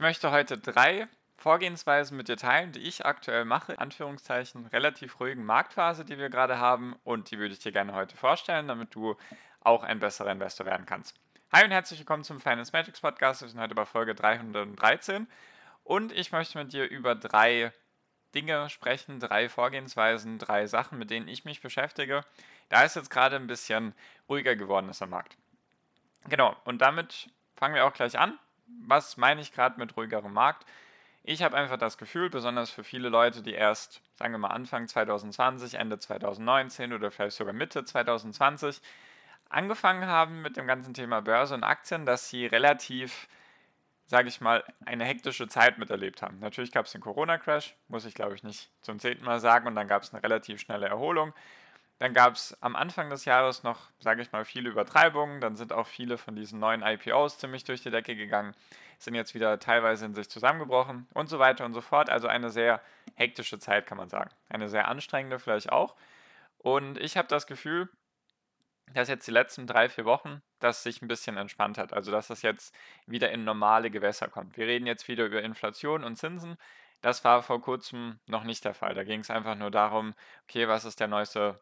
Ich möchte heute drei Vorgehensweisen mit dir teilen, die ich aktuell mache. Anführungszeichen relativ ruhigen Marktphase, die wir gerade haben und die würde ich dir gerne heute vorstellen, damit du auch ein besserer Investor werden kannst. Hi und herzlich willkommen zum Finance Magics Podcast. Wir sind heute bei Folge 313 und ich möchte mit dir über drei Dinge sprechen, drei Vorgehensweisen, drei Sachen, mit denen ich mich beschäftige. Da ist jetzt gerade ein bisschen ruhiger geworden ist am Markt. Genau, und damit fangen wir auch gleich an was meine ich gerade mit ruhigerem Markt? Ich habe einfach das Gefühl, besonders für viele Leute, die erst, sagen wir mal, Anfang 2020, Ende 2019 oder vielleicht sogar Mitte 2020 angefangen haben mit dem ganzen Thema Börse und Aktien, dass sie relativ, sage ich mal, eine hektische Zeit miterlebt haben. Natürlich gab es den Corona-Crash, muss ich glaube ich nicht zum zehnten Mal sagen, und dann gab es eine relativ schnelle Erholung. Dann gab es am Anfang des Jahres noch, sage ich mal, viele Übertreibungen. Dann sind auch viele von diesen neuen IPOs ziemlich durch die Decke gegangen, sind jetzt wieder teilweise in sich zusammengebrochen und so weiter und so fort. Also eine sehr hektische Zeit, kann man sagen. Eine sehr anstrengende vielleicht auch. Und ich habe das Gefühl, dass jetzt die letzten drei, vier Wochen das sich ein bisschen entspannt hat. Also dass das jetzt wieder in normale Gewässer kommt. Wir reden jetzt wieder über Inflation und Zinsen. Das war vor kurzem noch nicht der Fall. Da ging es einfach nur darum, okay, was ist der neueste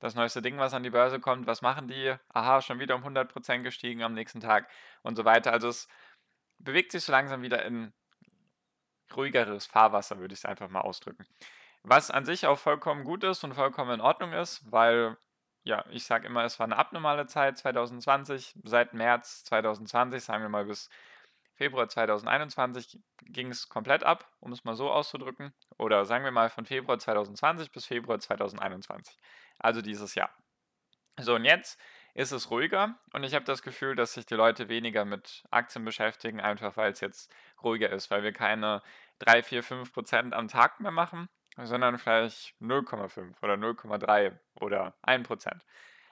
das neueste Ding, was an die Börse kommt, was machen die? Aha, schon wieder um 100% gestiegen am nächsten Tag und so weiter. Also es bewegt sich so langsam wieder in ruhigeres Fahrwasser, würde ich es einfach mal ausdrücken. Was an sich auch vollkommen gut ist und vollkommen in Ordnung ist, weil, ja, ich sage immer, es war eine abnormale Zeit 2020. Seit März 2020, sagen wir mal bis Februar 2021 ging es komplett ab, um es mal so auszudrücken. Oder sagen wir mal von Februar 2020 bis Februar 2021. Also dieses Jahr. So, und jetzt ist es ruhiger und ich habe das Gefühl, dass sich die Leute weniger mit Aktien beschäftigen, einfach weil es jetzt ruhiger ist, weil wir keine 3, 4, 5 Prozent am Tag mehr machen, sondern vielleicht 0,5 oder 0,3 oder 1 Prozent.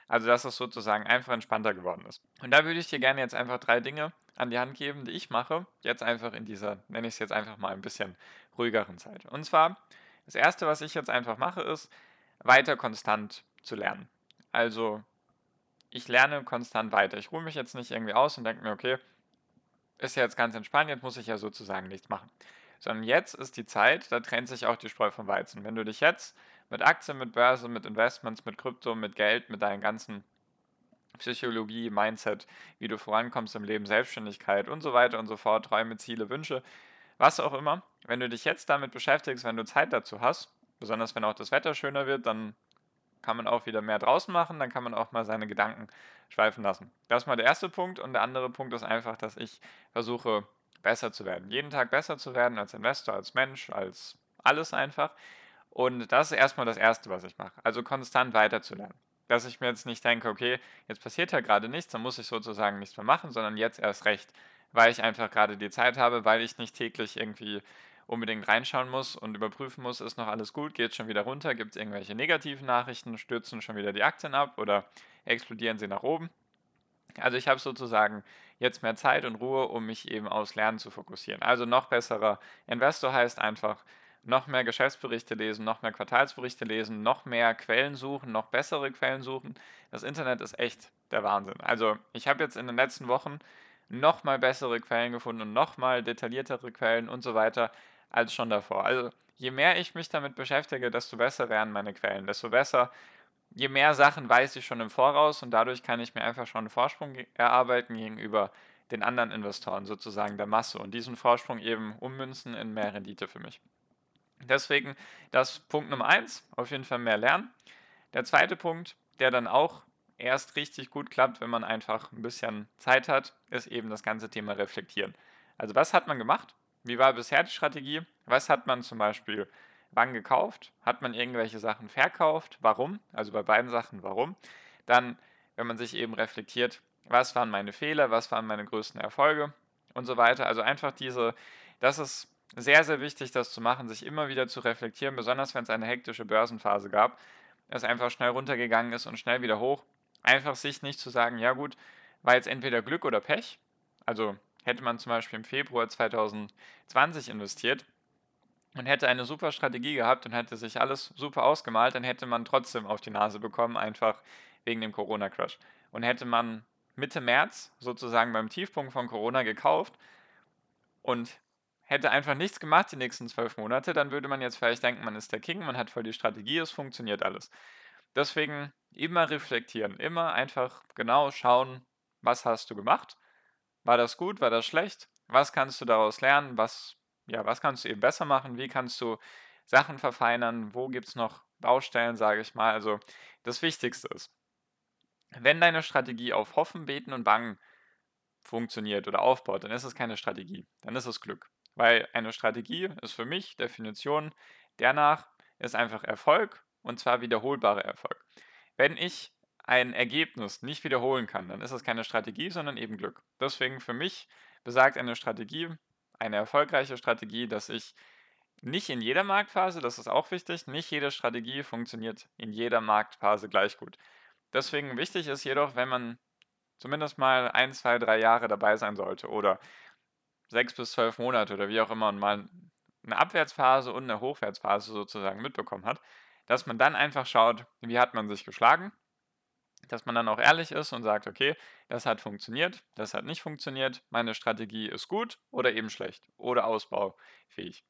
Also dass es sozusagen einfach entspannter geworden ist. Und da würde ich dir gerne jetzt einfach drei Dinge an die Hand geben, die ich mache, jetzt einfach in dieser, nenne ich es jetzt einfach mal ein bisschen ruhigeren Zeit. Und zwar, das Erste, was ich jetzt einfach mache, ist, weiter konstant zu lernen. Also ich lerne konstant weiter. Ich ruhe mich jetzt nicht irgendwie aus und denke mir, okay, ist ja jetzt ganz entspannt, jetzt muss ich ja sozusagen nichts machen. Sondern jetzt ist die Zeit, da trennt sich auch die Spreu vom Weizen. Wenn du dich jetzt mit Aktien, mit Börse, mit Investments, mit Krypto, mit Geld, mit deinen ganzen Psychologie, Mindset, wie du vorankommst im Leben, Selbstständigkeit und so weiter und so fort, Träume, Ziele, Wünsche, was auch immer. Wenn du dich jetzt damit beschäftigst, wenn du Zeit dazu hast, besonders wenn auch das Wetter schöner wird, dann kann man auch wieder mehr draußen machen, dann kann man auch mal seine Gedanken schweifen lassen. Das ist mal der erste Punkt und der andere Punkt ist einfach, dass ich versuche, besser zu werden. Jeden Tag besser zu werden als Investor, als Mensch, als alles einfach. Und das ist erstmal das Erste, was ich mache. Also konstant weiterzulernen. Dass ich mir jetzt nicht denke, okay, jetzt passiert ja gerade nichts, dann muss ich sozusagen nichts mehr machen, sondern jetzt erst recht, weil ich einfach gerade die Zeit habe, weil ich nicht täglich irgendwie unbedingt reinschauen muss und überprüfen muss, ist noch alles gut, geht schon wieder runter, gibt es irgendwelche negativen Nachrichten, stürzen schon wieder die Aktien ab oder explodieren sie nach oben. Also ich habe sozusagen jetzt mehr Zeit und Ruhe, um mich eben aufs Lernen zu fokussieren. Also noch besserer Investor heißt einfach, noch mehr Geschäftsberichte lesen, noch mehr Quartalsberichte lesen, noch mehr Quellen suchen, noch bessere Quellen suchen. Das Internet ist echt der Wahnsinn. Also ich habe jetzt in den letzten Wochen noch mal bessere Quellen gefunden und noch mal detailliertere Quellen und so weiter als schon davor. Also je mehr ich mich damit beschäftige, desto besser werden meine Quellen, desto besser, je mehr Sachen weiß ich schon im Voraus und dadurch kann ich mir einfach schon einen Vorsprung erarbeiten gegenüber den anderen Investoren, sozusagen der Masse und diesen Vorsprung eben ummünzen in mehr Rendite für mich. Deswegen das Punkt Nummer eins, auf jeden Fall mehr lernen. Der zweite Punkt, der dann auch erst richtig gut klappt, wenn man einfach ein bisschen Zeit hat, ist eben das ganze Thema Reflektieren. Also was hat man gemacht? Wie war bisher die Strategie? Was hat man zum Beispiel wann gekauft? Hat man irgendwelche Sachen verkauft? Warum? Also bei beiden Sachen warum? Dann, wenn man sich eben reflektiert, was waren meine Fehler, was waren meine größten Erfolge und so weiter. Also einfach diese, das ist sehr, sehr wichtig, das zu machen, sich immer wieder zu reflektieren, besonders wenn es eine hektische Börsenphase gab, es einfach schnell runtergegangen ist und schnell wieder hoch. Einfach sich nicht zu sagen, ja gut, war jetzt entweder Glück oder Pech. Also hätte man zum Beispiel im Februar 2020 investiert und hätte eine super Strategie gehabt und hätte sich alles super ausgemalt, dann hätte man trotzdem auf die Nase bekommen, einfach wegen dem Corona-Crash. Und hätte man Mitte März sozusagen beim Tiefpunkt von Corona gekauft und hätte einfach nichts gemacht die nächsten zwölf Monate, dann würde man jetzt vielleicht denken, man ist der King, man hat voll die Strategie, es funktioniert alles. Deswegen immer reflektieren, immer einfach genau schauen, was hast du gemacht? War das gut? War das schlecht? Was kannst du daraus lernen? Was, ja, was kannst du eben besser machen? Wie kannst du Sachen verfeinern? Wo gibt es noch Baustellen, sage ich mal? Also das Wichtigste ist, wenn deine Strategie auf Hoffen, Beten und Bangen funktioniert oder aufbaut, dann ist es keine Strategie, dann ist es Glück. Weil eine Strategie ist für mich Definition danach ist einfach Erfolg und zwar wiederholbarer Erfolg. Wenn ich ein Ergebnis nicht wiederholen kann, dann ist es keine Strategie, sondern eben Glück. Deswegen für mich besagt eine Strategie, eine erfolgreiche Strategie, dass ich nicht in jeder Marktphase, das ist auch wichtig, nicht jede Strategie funktioniert in jeder Marktphase gleich gut. Deswegen wichtig ist jedoch, wenn man zumindest mal ein, zwei, drei Jahre dabei sein sollte oder sechs bis zwölf Monate oder wie auch immer und mal eine Abwärtsphase und eine Hochwärtsphase sozusagen mitbekommen hat, dass man dann einfach schaut, wie hat man sich geschlagen, dass man dann auch ehrlich ist und sagt, okay, das hat funktioniert, das hat nicht funktioniert, meine Strategie ist gut oder eben schlecht oder ausbaufähig.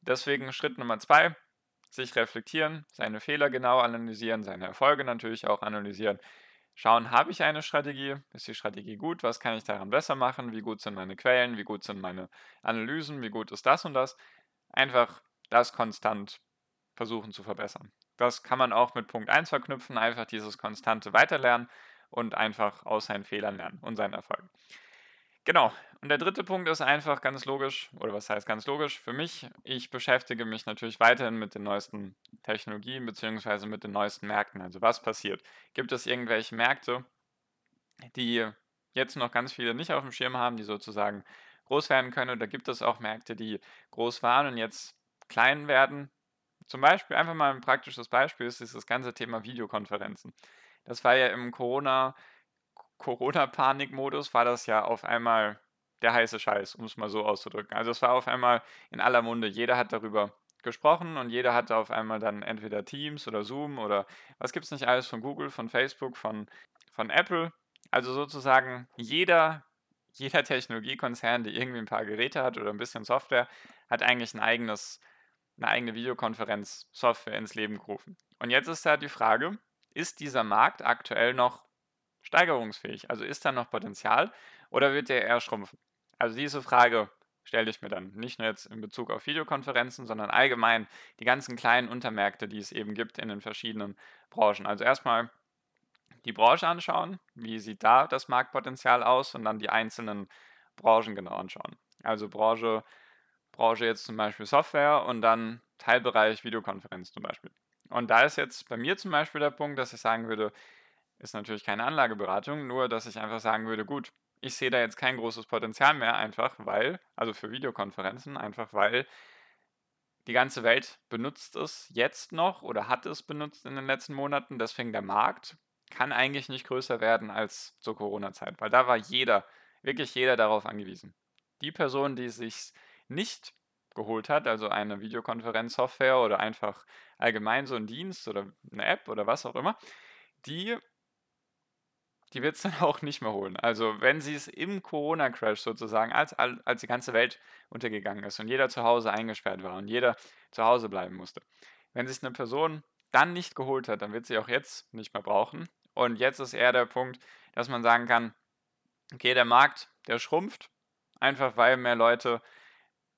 Deswegen Schritt Nummer zwei, sich reflektieren, seine Fehler genau analysieren, seine Erfolge natürlich auch analysieren schauen, habe ich eine Strategie? Ist die Strategie gut? Was kann ich daran besser machen? Wie gut sind meine Quellen? Wie gut sind meine Analysen? Wie gut ist das und das? Einfach das konstant versuchen zu verbessern. Das kann man auch mit Punkt 1 verknüpfen, einfach dieses konstante Weiterlernen und einfach aus seinen Fehlern lernen und seinen Erfolgen. Genau. Und der dritte Punkt ist einfach ganz logisch, oder was heißt ganz logisch für mich? Ich beschäftige mich natürlich weiterhin mit den neuesten Technologien beziehungsweise mit den neuesten Märkten. Also was passiert? Gibt es irgendwelche Märkte, die jetzt noch ganz viele nicht auf dem Schirm haben, die sozusagen groß werden können? Oder gibt es auch Märkte, die groß waren und jetzt klein werden? Zum Beispiel, einfach mal ein praktisches Beispiel ist dieses ganze Thema Videokonferenzen. Das war ja im Corona- Corona-Panik-Modus war das ja auf einmal der heiße Scheiß, um es mal so auszudrücken. Also es war auf einmal in aller Munde. Jeder hat darüber gesprochen und jeder hatte auf einmal dann entweder Teams oder Zoom oder was gibt es nicht alles von Google, von Facebook, von, von Apple. Also sozusagen jeder, jeder Technologiekonzern, der irgendwie ein paar Geräte hat oder ein bisschen Software, hat eigentlich ein eigenes, eine eigene Videokonferenz-Software ins Leben gerufen. Und jetzt ist da die Frage, ist dieser Markt aktuell noch steigerungsfähig? Also ist da noch Potenzial oder wird der eher schrumpfen? Also diese Frage stelle ich mir dann nicht nur jetzt in Bezug auf Videokonferenzen, sondern allgemein die ganzen kleinen Untermärkte, die es eben gibt in den verschiedenen Branchen. Also erstmal die Branche anschauen, wie sieht da das Marktpotenzial aus und dann die einzelnen Branchen genau anschauen. Also Branche, Branche jetzt zum Beispiel Software und dann Teilbereich Videokonferenz zum Beispiel. Und da ist jetzt bei mir zum Beispiel der Punkt, dass ich sagen würde, ist natürlich keine Anlageberatung, nur dass ich einfach sagen würde, gut, ich sehe da jetzt kein großes Potenzial mehr, einfach weil, also für Videokonferenzen, einfach weil die ganze Welt benutzt es jetzt noch oder hat es benutzt in den letzten Monaten. Deswegen der Markt kann eigentlich nicht größer werden als zur Corona-Zeit, weil da war jeder, wirklich jeder darauf angewiesen. Die Person, die sich nicht geholt hat, also eine Videokonferenzsoftware oder einfach allgemein so ein Dienst oder eine App oder was auch immer, die die wird es dann auch nicht mehr holen. Also wenn sie es im Corona-Crash sozusagen, als, als die ganze Welt untergegangen ist und jeder zu Hause eingesperrt war und jeder zu Hause bleiben musste, wenn sich eine Person dann nicht geholt hat, dann wird sie auch jetzt nicht mehr brauchen. Und jetzt ist eher der Punkt, dass man sagen kann, okay, der Markt, der schrumpft, einfach weil mehr Leute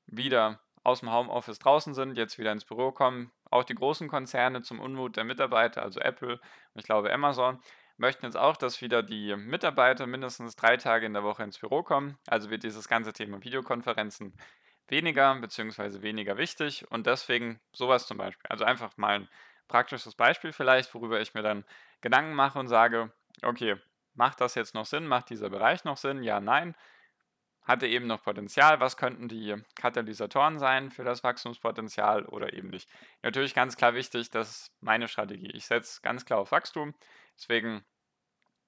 wieder aus dem Homeoffice draußen sind, jetzt wieder ins Büro kommen. Auch die großen Konzerne zum Unmut der Mitarbeiter, also Apple und ich glaube Amazon, möchten jetzt auch, dass wieder die Mitarbeiter mindestens drei Tage in der Woche ins Büro kommen. Also wird dieses ganze Thema Videokonferenzen weniger bzw. weniger wichtig und deswegen sowas zum Beispiel. Also einfach mal ein praktisches Beispiel vielleicht, worüber ich mir dann Gedanken mache und sage, okay, macht das jetzt noch Sinn? Macht dieser Bereich noch Sinn? Ja, nein. hatte eben noch Potenzial, was könnten die Katalysatoren sein für das Wachstumspotenzial oder eben nicht. Natürlich ganz klar wichtig, das ist meine Strategie. Ich setze ganz klar auf Wachstum, deswegen,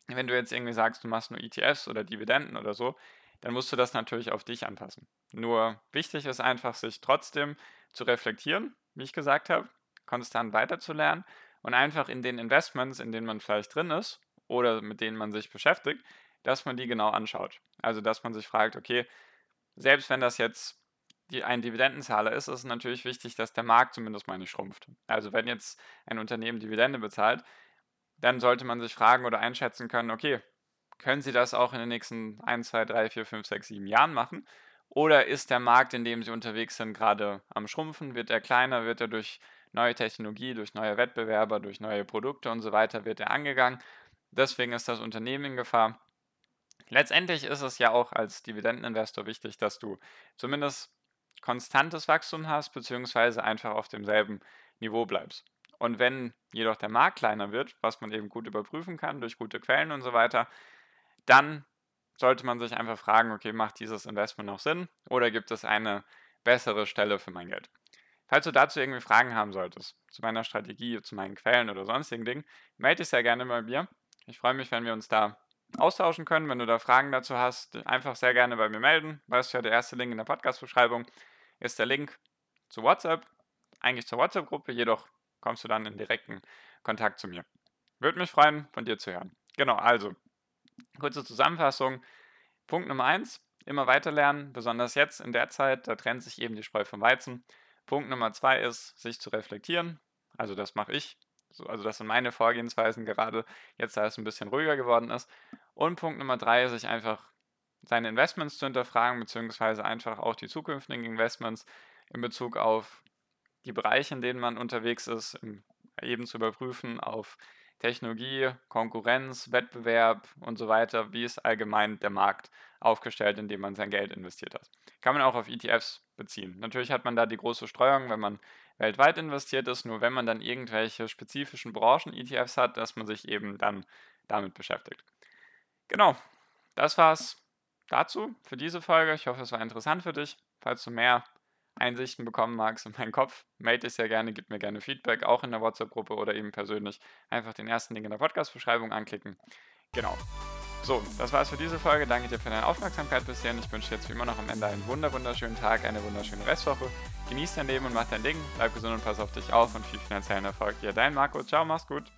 wenn du jetzt irgendwie sagst, du machst nur ETFs oder Dividenden oder so, dann musst du das natürlich auf dich anpassen. Nur wichtig ist einfach, sich trotzdem zu reflektieren, wie ich gesagt habe, konstant weiterzulernen und einfach in den Investments, in denen man vielleicht drin ist oder mit denen man sich beschäftigt, dass man die genau anschaut. Also, dass man sich fragt, okay, selbst wenn das jetzt die, ein Dividendenzahler ist, ist es natürlich wichtig, dass der Markt zumindest mal nicht schrumpft. Also, wenn jetzt ein Unternehmen Dividende bezahlt, dann sollte man sich fragen oder einschätzen können, okay, können Sie das auch in den nächsten 1, 2, 3, 4, 5, 6, 7 Jahren machen? Oder ist der Markt, in dem Sie unterwegs sind, gerade am Schrumpfen? Wird er kleiner? Wird er durch neue Technologie, durch neue Wettbewerber, durch neue Produkte und so weiter, wird er angegangen? Deswegen ist das Unternehmen in Gefahr. Letztendlich ist es ja auch als Dividendeninvestor wichtig, dass du zumindest konstantes Wachstum hast, beziehungsweise einfach auf demselben Niveau bleibst. Und wenn jedoch der Markt kleiner wird, was man eben gut überprüfen kann durch gute Quellen und so weiter, dann sollte man sich einfach fragen, okay, macht dieses Investment noch Sinn oder gibt es eine bessere Stelle für mein Geld? Falls du dazu irgendwie Fragen haben solltest, zu meiner Strategie, zu meinen Quellen oder sonstigen Dingen, melde dich sehr gerne bei mir. Ich freue mich, wenn wir uns da austauschen können. Wenn du da Fragen dazu hast, einfach sehr gerne bei mir melden. Weißt du ja, der erste Link in der Podcast-Beschreibung ist der Link zu WhatsApp, eigentlich zur WhatsApp-Gruppe, jedoch kommst du dann in direkten Kontakt zu mir. Würde mich freuen, von dir zu hören. Genau, also, kurze Zusammenfassung. Punkt Nummer eins, immer weiter lernen, besonders jetzt in der Zeit, da trennt sich eben die Spreu vom Weizen. Punkt Nummer zwei ist, sich zu reflektieren. Also das mache ich so, also das sind meine Vorgehensweisen gerade, jetzt da es ein bisschen ruhiger geworden ist. Und Punkt Nummer drei, sich einfach seine Investments zu hinterfragen, beziehungsweise einfach auch die zukünftigen Investments in Bezug auf die Bereiche, in denen man unterwegs ist, eben zu überprüfen auf Technologie, Konkurrenz, Wettbewerb und so weiter, wie ist allgemein der Markt aufgestellt, in dem man sein Geld investiert hat. Kann man auch auf ETFs beziehen. Natürlich hat man da die große Streuung, wenn man weltweit investiert ist, nur wenn man dann irgendwelche spezifischen Branchen-ETFs hat, dass man sich eben dann damit beschäftigt. Genau, das war's dazu für diese Folge. Ich hoffe, es war interessant für dich. Falls du mehr Einsichten bekommen magst in meinen Kopf, melde dich sehr gerne, gib mir gerne Feedback, auch in der WhatsApp-Gruppe oder eben persönlich. Einfach den ersten Link in der Podcast-Beschreibung anklicken. Genau. So, das war's für diese Folge. Danke dir für deine Aufmerksamkeit bisher. Ich wünsche dir jetzt wie immer noch am Ende einen wunderschönen Tag, eine wunderschöne Restwoche. Genieß dein Leben und mach dein Ding. Bleib gesund und pass auf dich auf und viel finanziellen Erfolg dir. Dein Marco. Ciao, mach's gut.